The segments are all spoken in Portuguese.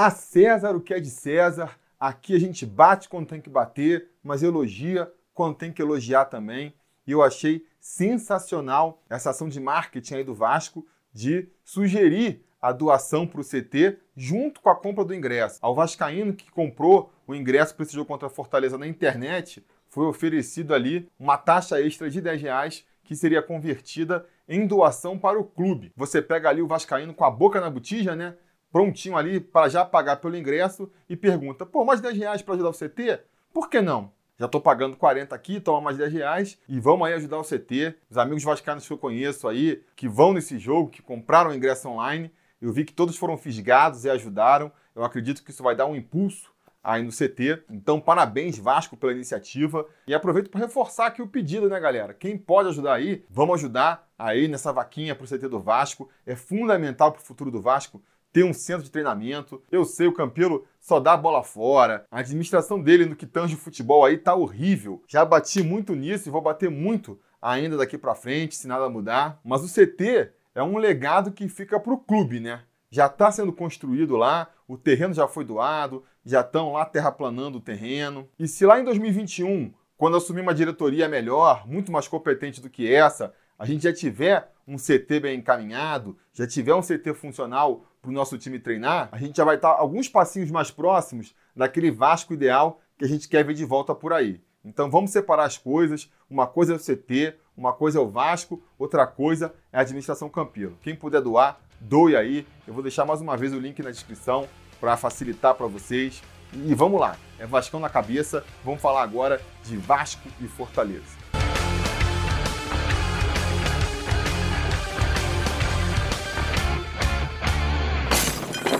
A César o que é de César. Aqui a gente bate quando tem que bater, mas elogia quando tem que elogiar também. E eu achei sensacional essa ação de marketing aí do Vasco de sugerir a doação para o CT junto com a compra do ingresso. Ao Vascaíno que comprou o ingresso para esse jogo contra a Fortaleza na internet, foi oferecido ali uma taxa extra de 10 reais que seria convertida em doação para o clube. Você pega ali o Vascaíno com a boca na botija, né? Prontinho ali para já pagar pelo ingresso e pergunta: pô, mais 10 reais para ajudar o CT? Por que não? Já estou pagando 40 aqui, toma mais 10 reais e vamos aí ajudar o CT. Os amigos vascaínos que eu conheço aí, que vão nesse jogo, que compraram o ingresso online, eu vi que todos foram fisgados e ajudaram. Eu acredito que isso vai dar um impulso aí no CT. Então, parabéns, Vasco, pela iniciativa. E aproveito para reforçar aqui o pedido, né, galera? Quem pode ajudar aí, vamos ajudar aí nessa vaquinha para o CT do Vasco. É fundamental para o futuro do Vasco ter um centro de treinamento. Eu sei, o Campelo só dá a bola fora. A administração dele no que tange o futebol aí tá horrível. Já bati muito nisso e vou bater muito ainda daqui para frente, se nada mudar. Mas o CT é um legado que fica para o clube, né? Já está sendo construído lá, o terreno já foi doado, já estão lá terraplanando o terreno. E se lá em 2021, quando assumir uma diretoria melhor, muito mais competente do que essa, a gente já tiver um CT bem encaminhado, já tiver um CT funcional para o nosso time treinar, a gente já vai estar tá alguns passinhos mais próximos daquele Vasco ideal que a gente quer ver de volta por aí. Então vamos separar as coisas. Uma coisa é o CT, uma coisa é o Vasco, outra coisa é a administração Campelo. Quem puder doar, doe aí. Eu vou deixar mais uma vez o link na descrição para facilitar para vocês. E vamos lá, é Vascão na cabeça. Vamos falar agora de Vasco e Fortaleza.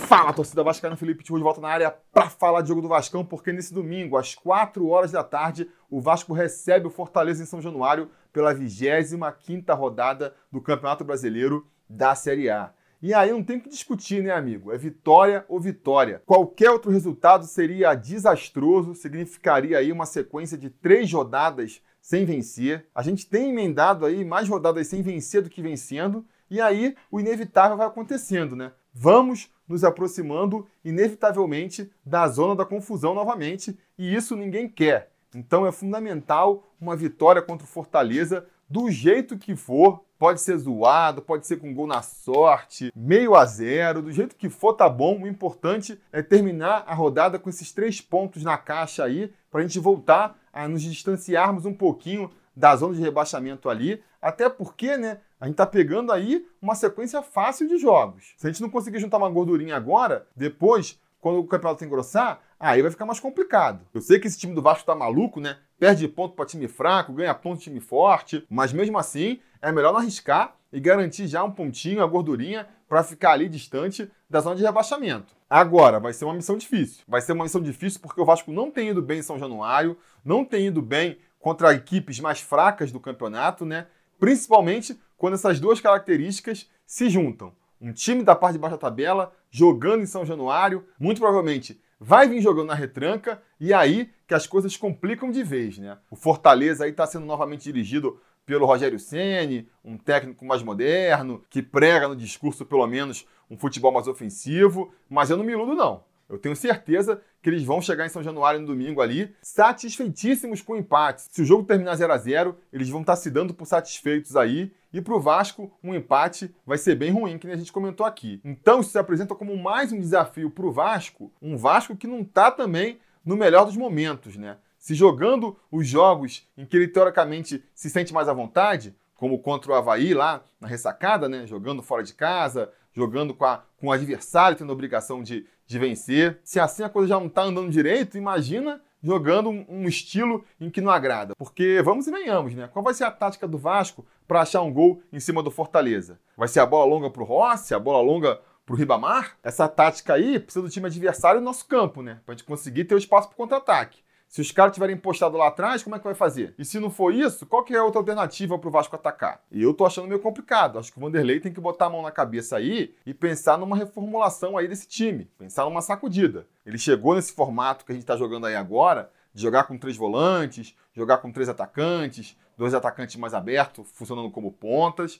Fala, torcida vascaína, Felipe Tiru de volta na área para falar de jogo do Vascão, porque nesse domingo, às 4 horas da tarde, o Vasco recebe o Fortaleza em São Januário pela 25ª rodada do Campeonato Brasileiro da Série A. E aí não tem que discutir, né, amigo? É vitória ou vitória. Qualquer outro resultado seria desastroso, significaria aí uma sequência de três rodadas sem vencer. A gente tem emendado aí mais rodadas sem vencer do que vencendo, e aí o inevitável vai acontecendo, né? Vamos nos aproximando inevitavelmente da zona da confusão novamente, e isso ninguém quer. Então é fundamental uma vitória contra o Fortaleza do jeito que for. Pode ser zoado, pode ser com gol na sorte, meio a zero, do jeito que for tá bom. O importante é terminar a rodada com esses três pontos na caixa aí, para a gente voltar a nos distanciarmos um pouquinho da zona de rebaixamento ali, até porque, né, a gente tá pegando aí uma sequência fácil de jogos. Se a gente não conseguir juntar uma gordurinha agora, depois, quando o campeonato engrossar, aí vai ficar mais complicado. Eu sei que esse time do Vasco tá maluco, né? Perde ponto para time fraco, ganha ponto time forte, mas mesmo assim, é melhor não arriscar e garantir já um pontinho, a gordurinha, para ficar ali distante da zona de rebaixamento. Agora, vai ser uma missão difícil. Vai ser uma missão difícil porque o Vasco não tem ido bem em São Januário, não tem ido bem contra equipes mais fracas do campeonato, né? Principalmente quando essas duas características se juntam. Um time da parte de baixo da tabela jogando em São Januário, muito provavelmente vai vir jogando na retranca e aí que as coisas complicam de vez, né? O Fortaleza aí está sendo novamente dirigido pelo Rogério Ceni, um técnico mais moderno, que prega no discurso pelo menos um futebol mais ofensivo, mas eu não me iludo não. Eu tenho certeza que eles vão chegar em São Januário no domingo ali, satisfeitíssimos com o empate. Se o jogo terminar 0 a 0 eles vão estar se dando por satisfeitos aí. E para o Vasco, um empate vai ser bem ruim, que a gente comentou aqui. Então, isso se apresenta como mais um desafio para o Vasco, um Vasco que não está também no melhor dos momentos, né? Se jogando os jogos em que ele teoricamente se sente mais à vontade, como contra o Havaí lá na ressacada, né? Jogando fora de casa, jogando com, a, com o adversário tendo a obrigação de, de vencer. Se assim a coisa já não está andando direito, imagina jogando um, estilo em que não agrada. Porque vamos e venhamos, né? Qual vai ser a tática do Vasco para achar um gol em cima do Fortaleza? Vai ser a bola longa para o Rossi, a bola longa para o Ribamar? Essa tática aí precisa do time adversário no nosso campo, né? Para a gente conseguir ter o espaço para contra-ataque. Se os caras tiverem postado lá atrás, como é que vai fazer? E se não for isso, qual que é a outra alternativa para o Vasco atacar? E eu tô achando meio complicado. Acho que o Vanderlei tem que botar a mão na cabeça aí e pensar numa reformulação aí desse time. Pensar numa sacudida. Ele chegou nesse formato que a gente está jogando aí agora, de jogar com três volantes, jogar com três atacantes, dois atacantes mais abertos, funcionando como pontas.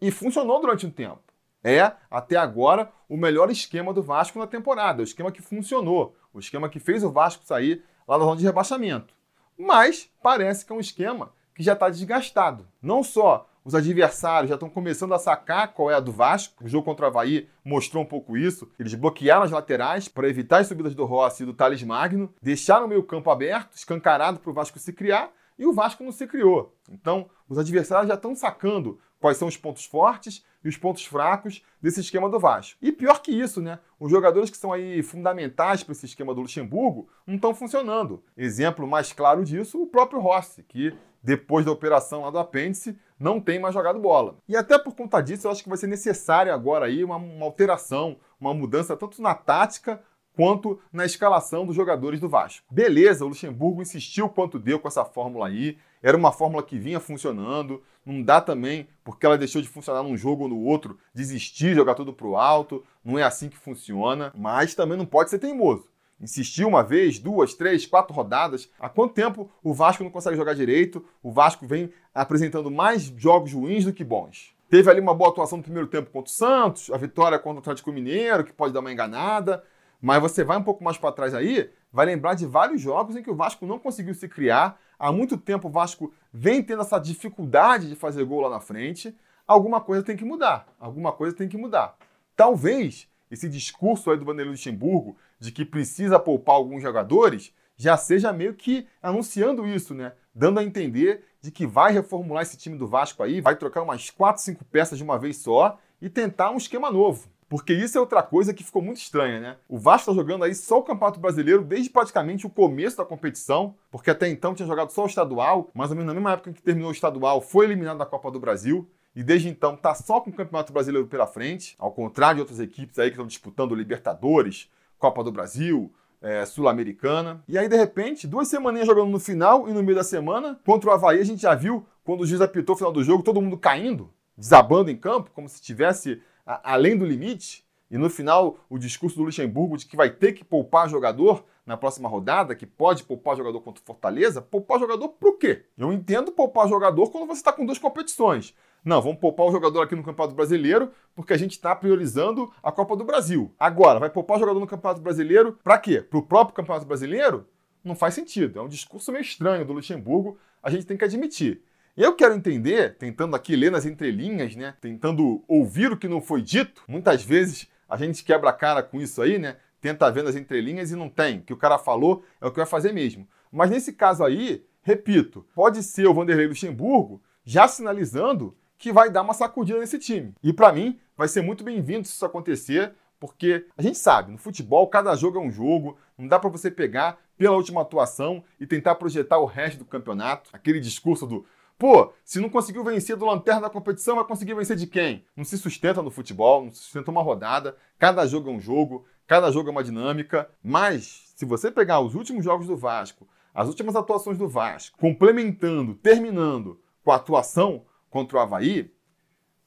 E funcionou durante um tempo. É, até agora, o melhor esquema do Vasco na temporada, o esquema que funcionou, o esquema que fez o Vasco sair lá da zona de rebaixamento. Mas parece que é um esquema que já está desgastado. Não só os adversários já estão começando a sacar qual é a do Vasco. O jogo contra o Havaí mostrou um pouco isso. Eles bloquearam as laterais para evitar as subidas do Rossi e do Thales Magno, deixaram o meio campo aberto, escancarado para o Vasco se criar, e o Vasco não se criou. Então, os adversários já estão sacando quais são os pontos fortes e os pontos fracos desse esquema do Vasco. E pior que isso, né? Os jogadores que são aí fundamentais para esse esquema do Luxemburgo não estão funcionando. Exemplo mais claro disso, o próprio Rossi, que depois da operação lá do apêndice, não tem mais jogado bola. E até por conta disso, eu acho que vai ser necessário agora aí uma, uma alteração, uma mudança tanto na tática quanto na escalação dos jogadores do Vasco. Beleza, o Luxemburgo insistiu quanto deu com essa fórmula aí. Era uma fórmula que vinha funcionando. Não dá também, porque ela deixou de funcionar num jogo ou no outro, desistir, jogar tudo pro alto. Não é assim que funciona. Mas também não pode ser teimoso. Insistir uma vez, duas, três, quatro rodadas. Há quanto tempo o Vasco não consegue jogar direito? O Vasco vem apresentando mais jogos ruins do que bons. Teve ali uma boa atuação no primeiro tempo contra o Santos, a vitória contra o Atlético Mineiro, que pode dar uma enganada. Mas você vai um pouco mais para trás aí, vai lembrar de vários jogos em que o Vasco não conseguiu se criar. Há muito tempo o Vasco vem tendo essa dificuldade de fazer gol lá na frente. Alguma coisa tem que mudar. Alguma coisa tem que mudar. Talvez esse discurso aí do Vanderlei Luxemburgo de que precisa poupar alguns jogadores já seja meio que anunciando isso, né? Dando a entender de que vai reformular esse time do Vasco aí, vai trocar umas 4, 5 peças de uma vez só e tentar um esquema novo. Porque isso é outra coisa que ficou muito estranha, né? O Vasco está jogando aí só o Campeonato Brasileiro desde praticamente o começo da competição, porque até então tinha jogado só o estadual, mais ou menos na mesma época que terminou o estadual, foi eliminado da Copa do Brasil. E desde então tá só com o Campeonato Brasileiro pela frente, ao contrário de outras equipes aí que estão disputando Libertadores, Copa do Brasil, é, Sul-Americana. E aí, de repente, duas semaninhas jogando no final e no meio da semana, contra o Havaí, a gente já viu, quando o juiz apitou o final do jogo, todo mundo caindo, desabando em campo, como se tivesse além do limite, e no final o discurso do Luxemburgo de que vai ter que poupar jogador na próxima rodada, que pode poupar jogador contra o Fortaleza, poupar jogador pro quê? Eu entendo poupar jogador quando você está com duas competições. Não, vamos poupar o jogador aqui no Campeonato Brasileiro porque a gente está priorizando a Copa do Brasil. Agora, vai poupar o jogador no Campeonato Brasileiro para quê? Para o próprio Campeonato Brasileiro? Não faz sentido. É um discurso meio estranho do Luxemburgo, a gente tem que admitir. Eu quero entender, tentando aqui ler nas entrelinhas, né? Tentando ouvir o que não foi dito. Muitas vezes a gente quebra a cara com isso aí, né? Tenta ver nas entrelinhas e não tem. O que o cara falou é o que vai fazer mesmo. Mas nesse caso aí, repito, pode ser o Vanderlei Luxemburgo já sinalizando que vai dar uma sacudida nesse time. E para mim, vai ser muito bem-vindo se isso acontecer, porque a gente sabe, no futebol, cada jogo é um jogo, não dá para você pegar pela última atuação e tentar projetar o resto do campeonato. Aquele discurso do Pô, se não conseguiu vencer do lanterna da competição, vai conseguir vencer de quem? Não se sustenta no futebol, não se sustenta uma rodada. Cada jogo é um jogo, cada jogo é uma dinâmica. Mas, se você pegar os últimos jogos do Vasco, as últimas atuações do Vasco, complementando, terminando com a atuação contra o Havaí,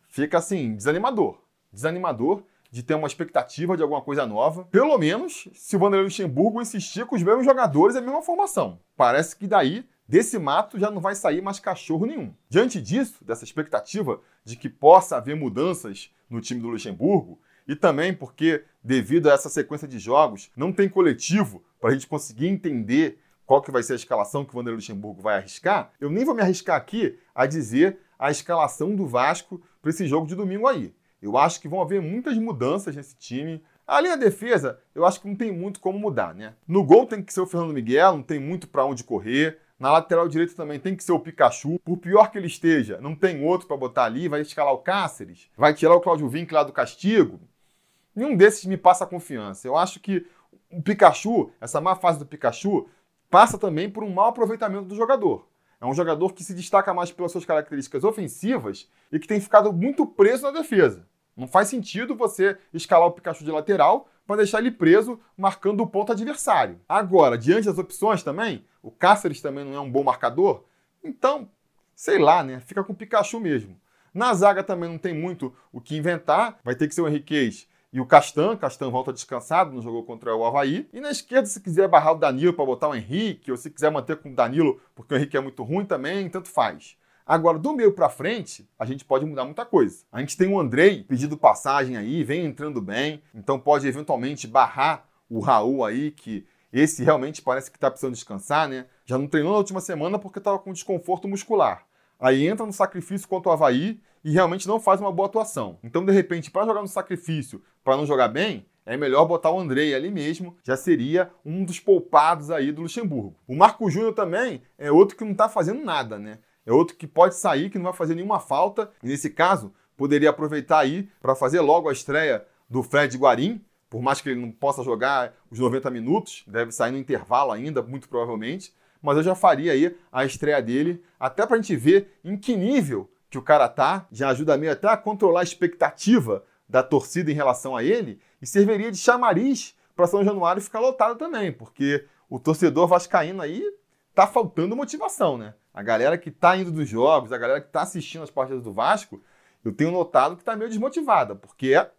fica assim, desanimador. Desanimador de ter uma expectativa de alguma coisa nova. Pelo menos se o Vanderlei Luxemburgo insistir com os mesmos jogadores e a mesma formação. Parece que daí Desse mato já não vai sair mais cachorro nenhum. Diante disso, dessa expectativa de que possa haver mudanças no time do Luxemburgo, e também porque, devido a essa sequência de jogos, não tem coletivo para a gente conseguir entender qual que vai ser a escalação que o Vanderlei Luxemburgo vai arriscar, eu nem vou me arriscar aqui a dizer a escalação do Vasco para esse jogo de domingo aí. Eu acho que vão haver muitas mudanças nesse time. Ali na defesa, eu acho que não tem muito como mudar, né? No gol tem que ser o Fernando Miguel, não tem muito para onde correr. Na lateral direita também tem que ser o Pikachu. Por pior que ele esteja, não tem outro para botar ali. Vai escalar o Cáceres, vai tirar o Cláudio Vinck lá do castigo. Nenhum desses me passa confiança. Eu acho que o Pikachu, essa má fase do Pikachu, passa também por um mau aproveitamento do jogador. É um jogador que se destaca mais pelas suas características ofensivas e que tem ficado muito preso na defesa. Não faz sentido você escalar o Pikachu de lateral para deixar ele preso marcando o ponto adversário. Agora, diante das opções também, o Cáceres também não é um bom marcador, então, sei lá, né? Fica com o Pikachu mesmo. Na zaga também não tem muito o que inventar, vai ter que ser o Henriquez e o Castan. Castan volta descansado, não jogou contra o Havaí. E na esquerda, se quiser barrar o Danilo para botar o Henrique, ou se quiser manter com o Danilo porque o Henrique é muito ruim também, tanto faz. Agora, do meio para frente, a gente pode mudar muita coisa. A gente tem o Andrei pedindo passagem aí, vem entrando bem, então pode eventualmente barrar o Raul aí, que esse realmente parece que está precisando descansar, né? Já não treinou na última semana porque estava com desconforto muscular. Aí entra no sacrifício contra o Havaí e realmente não faz uma boa atuação. Então, de repente, para jogar no sacrifício, para não jogar bem, é melhor botar o Andrei ali mesmo, já seria um dos poupados aí do Luxemburgo. O Marco Júnior também é outro que não está fazendo nada, né? É outro que pode sair, que não vai fazer nenhuma falta. E nesse caso, poderia aproveitar aí para fazer logo a estreia do Fred Guarim, por mais que ele não possa jogar os 90 minutos, deve sair no intervalo ainda, muito provavelmente. Mas eu já faria aí a estreia dele, até para a gente ver em que nível que o cara tá. Já ajuda meio até a controlar a expectativa da torcida em relação a ele e serviria de chamariz para São Januário ficar lotado também, porque o torcedor vascaíno aí tá faltando motivação, né? A galera que tá indo dos jogos, a galera que tá assistindo as partidas do Vasco, eu tenho notado que tá meio desmotivada, porque é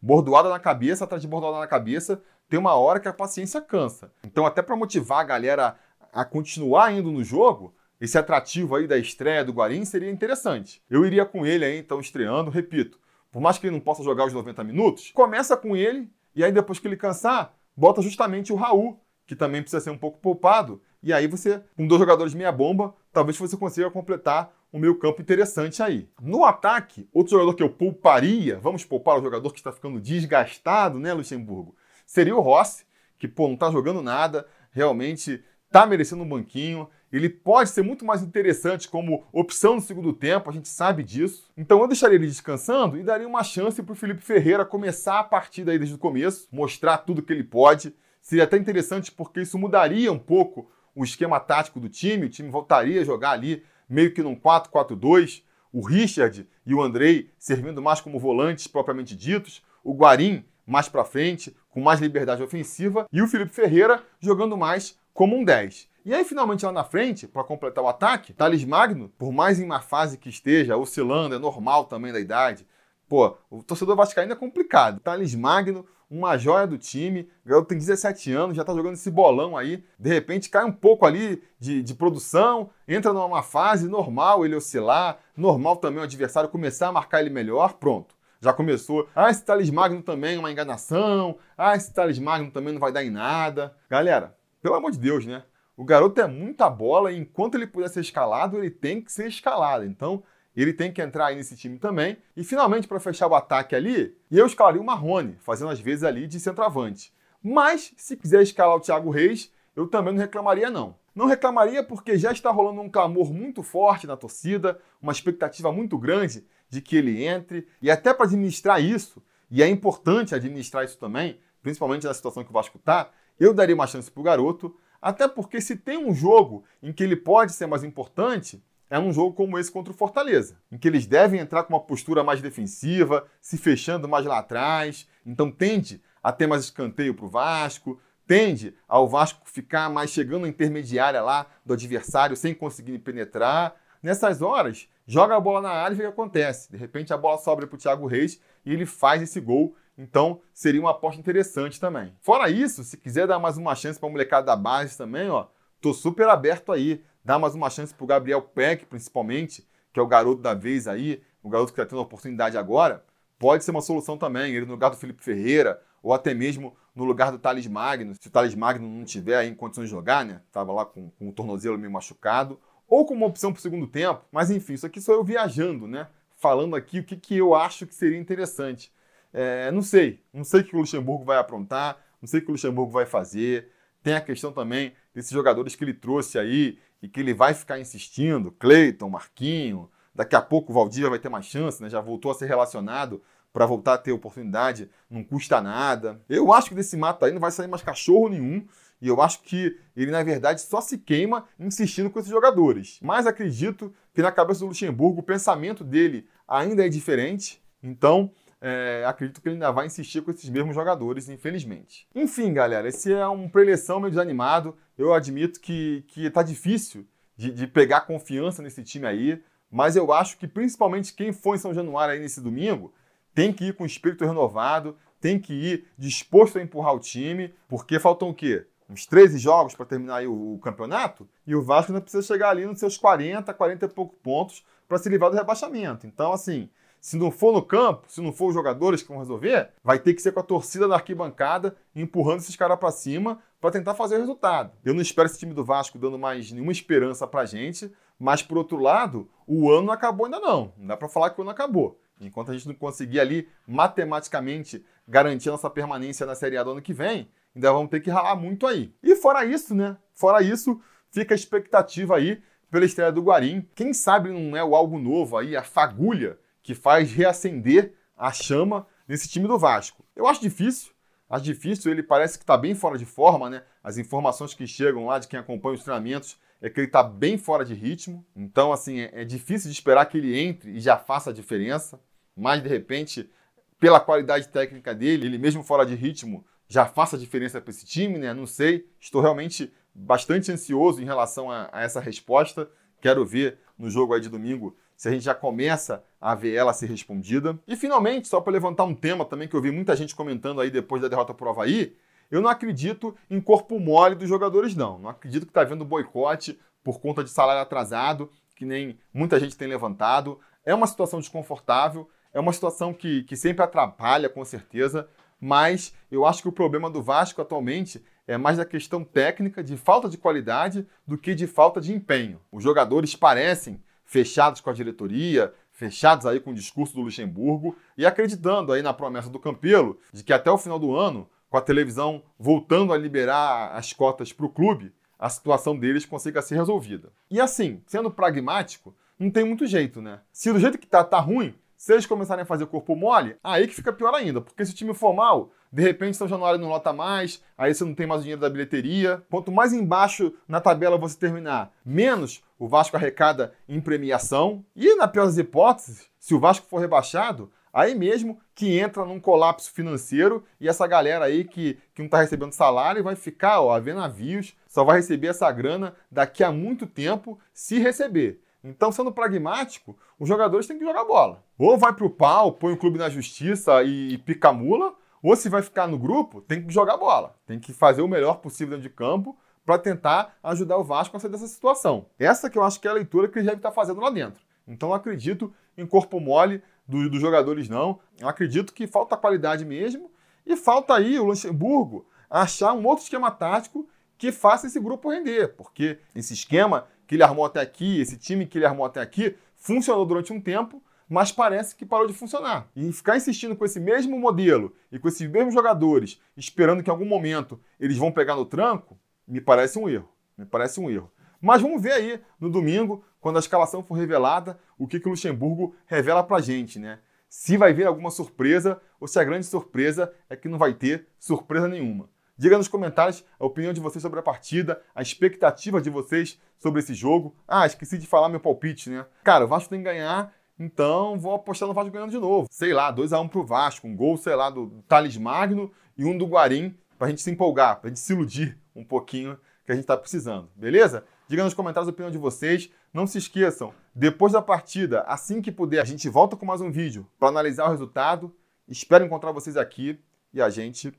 bordoada na cabeça, atrás de bordoada na cabeça, tem uma hora que a paciência cansa. Então, até para motivar a galera a continuar indo no jogo, esse atrativo aí da estreia do Guarim seria interessante. Eu iria com ele aí, então, estreando, repito, por mais que ele não possa jogar os 90 minutos, começa com ele e aí depois que ele cansar, bota justamente o Raul, que também precisa ser um pouco poupado, e aí você, com dois jogadores meia bomba, talvez você consiga completar um meio campo interessante aí. No ataque, outro jogador que eu pouparia, vamos poupar o jogador que está ficando desgastado, né, Luxemburgo? Seria o Rossi, que pô, não está jogando nada, realmente está merecendo um banquinho. Ele pode ser muito mais interessante como opção no segundo tempo, a gente sabe disso. Então eu deixaria ele descansando e daria uma chance para o Felipe Ferreira começar a partida aí desde o começo, mostrar tudo que ele pode. Seria até interessante porque isso mudaria um pouco o esquema tático do time, o time voltaria a jogar ali meio que num 4-4-2, o Richard e o Andrei servindo mais como volantes propriamente ditos, o Guarim mais para frente, com mais liberdade ofensiva, e o Felipe Ferreira jogando mais como um 10. E aí, finalmente, lá na frente, para completar o ataque, Thales Magno, por mais em uma fase que esteja, oscilando, é normal também da idade. Pô, o torcedor vascaíno é complicado. Thales Magno, uma joia do time, o garoto tem 17 anos, já tá jogando esse bolão aí. De repente cai um pouco ali de, de produção, entra numa fase normal ele oscilar, normal também o adversário começar a marcar ele melhor, pronto. Já começou. Ah, esse Thales Magno também é uma enganação. Ah, esse Thales Magno também não vai dar em nada. Galera, pelo amor de Deus, né? O garoto é muita bola e enquanto ele puder ser escalado, ele tem que ser escalado. Então, ele tem que entrar aí nesse time também. E finalmente, para fechar o ataque ali, eu escalaria o Marrone, fazendo às vezes ali de centroavante. Mas, se quiser escalar o Thiago Reis, eu também não reclamaria não. Não reclamaria porque já está rolando um clamor muito forte na torcida, uma expectativa muito grande de que ele entre. E até para administrar isso, e é importante administrar isso também, principalmente na situação que o Vasco está, eu daria uma chance para o garoto, até porque se tem um jogo em que ele pode ser mais importante, é um jogo como esse contra o Fortaleza, em que eles devem entrar com uma postura mais defensiva, se fechando mais lá atrás, então tende a ter mais escanteio para o Vasco, tende ao Vasco ficar mais chegando na intermediária lá do adversário sem conseguir penetrar. Nessas horas, joga a bola na área e vê o que acontece. De repente a bola sobra para o Thiago Reis e ele faz esse gol então, seria uma aposta interessante também. Fora isso, se quiser dar mais uma chance para a molecada da base também, ó, tô super aberto aí. Dá mais uma chance para o Gabriel Peck, principalmente, que é o garoto da vez aí, o garoto que está tendo a oportunidade agora. Pode ser uma solução também, ele no lugar do Felipe Ferreira, ou até mesmo no lugar do Thales Magno, se o Thales Magno não tiver em condições de jogar, né? Tava lá com, com o tornozelo meio machucado, ou como opção para o segundo tempo. Mas enfim, isso aqui sou eu viajando, né? Falando aqui o que, que eu acho que seria interessante. É, não sei, não sei o que o Luxemburgo vai aprontar, não sei o que o Luxemburgo vai fazer. Tem a questão também desses jogadores que ele trouxe aí e que ele vai ficar insistindo, Cleiton, Marquinho, daqui a pouco o Valdívia vai ter mais chance, né? Já voltou a ser relacionado para voltar a ter oportunidade, não custa nada. Eu acho que desse mato aí não vai sair mais cachorro nenhum. E eu acho que ele, na verdade, só se queima insistindo com esses jogadores. Mas acredito que na cabeça do Luxemburgo o pensamento dele ainda é diferente. Então, é, acredito que ele ainda vai insistir com esses mesmos jogadores, infelizmente. Enfim, galera, esse é um preleção meio desanimado. Eu admito que, que tá difícil de, de pegar confiança nesse time aí, mas eu acho que principalmente quem for em São Januário aí nesse domingo tem que ir com espírito renovado, tem que ir disposto a empurrar o time, porque faltam o quê? uns 13 jogos para terminar o, o, campeonato, e o Vasco ainda precisa chegar ali nos seus 40, 40 e poucos pontos para se livrar do rebaixamento. Então, assim, se não for no campo, se não for os jogadores que vão resolver, vai ter que ser com a torcida na arquibancada empurrando esses caras para cima para tentar fazer o resultado. Eu não espero esse time do Vasco dando mais nenhuma esperança pra gente, mas por outro lado, o ano não acabou ainda não. Não dá para falar que o ano acabou. Enquanto a gente não conseguir ali matematicamente garantir a nossa permanência na Série A do ano que vem, ainda vamos ter que ralar muito aí. E fora isso, né? Fora isso, fica a expectativa aí pela estreia do Guarim. Quem sabe não é o algo novo aí, a fagulha que faz reacender a chama nesse time do Vasco. Eu acho difícil, acho difícil, ele parece que está bem fora de forma, né? As informações que chegam lá de quem acompanha os treinamentos é que ele está bem fora de ritmo. Então, assim, é, é, difícil de esperar que ele entre e já faça a diferença. Mas, de repente, pela qualidade técnica dele, ele mesmo fora de ritmo, já faça a diferença para esse time, né? Não sei. Estou realmente bastante ansioso em relação a, a essa resposta. Quero ver no jogo aí de domingo se a gente já começa a ver ela ser respondida. E finalmente, só para levantar um tema também que eu vi muita gente comentando aí depois da derrota por Havaí, eu não acredito em corpo mole dos jogadores, não. Não acredito que está havendo boicote por conta de salário atrasado, que nem muita gente tem levantado. É uma situação desconfortável, é uma situação que, que sempre atrapalha, com certeza, mas eu acho que o problema do Vasco atualmente é mais da questão técnica, de falta de qualidade, do que de falta de empenho. Os jogadores parecem fechados com a diretoria, fechados aí com o discurso do Luxemburgo e acreditando aí na promessa do Campelo de que até o final do ano, com a televisão voltando a liberar as cotas para o clube, a situação deles consiga ser resolvida. E assim, sendo pragmático, não tem muito jeito, né? Se do jeito que tá, tá ruim, se eles começarem a fazer corpo mole, aí que fica pior ainda, porque se o time for mal, de repente São Januário não lota mais, aí você não tem mais o dinheiro da bilheteria. Quanto mais embaixo na tabela você terminar, menos o Vasco arrecada em premiação. E na pior das hipóteses, se o Vasco for rebaixado, aí mesmo que entra num colapso financeiro e essa galera aí que, que não está recebendo salário vai ficar ó, a ver navios, só vai receber essa grana daqui a muito tempo se receber. Então, sendo pragmático, os jogadores têm que jogar bola. Ou vai pro pau, põe o clube na justiça e, e pica mula, ou se vai ficar no grupo, tem que jogar bola. Tem que fazer o melhor possível dentro de campo para tentar ajudar o Vasco a sair dessa situação. Essa que eu acho que é a leitura que ele deve estar fazendo lá dentro. Então, eu acredito em corpo mole do, dos jogadores, não. Eu acredito que falta qualidade mesmo e falta aí o Luxemburgo achar um outro esquema tático que faça esse grupo render, porque esse esquema que ele armou até aqui, esse time que ele armou até aqui, funcionou durante um tempo, mas parece que parou de funcionar. E ficar insistindo com esse mesmo modelo e com esses mesmos jogadores, esperando que em algum momento eles vão pegar no tranco, me parece um erro. Me parece um erro. Mas vamos ver aí no domingo, quando a escalação for revelada, o que, que o Luxemburgo revela pra gente, né? Se vai ver alguma surpresa ou se a grande surpresa é que não vai ter surpresa nenhuma. Diga nos comentários a opinião de vocês sobre a partida, a expectativa de vocês sobre esse jogo. Ah, esqueci de falar meu palpite, né? Cara, o Vasco tem que ganhar, então vou apostar no Vasco ganhando de novo. Sei lá, 2x1 pro Vasco, um gol, sei lá, do Thales Magno e um do Guarim, pra gente se empolgar, pra gente se iludir um pouquinho que a gente tá precisando, beleza? Diga nos comentários a opinião de vocês. Não se esqueçam, depois da partida, assim que puder, a gente volta com mais um vídeo para analisar o resultado. Espero encontrar vocês aqui e a gente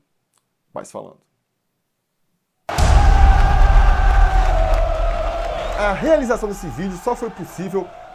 vai se falando. A realização desse vídeo só foi possível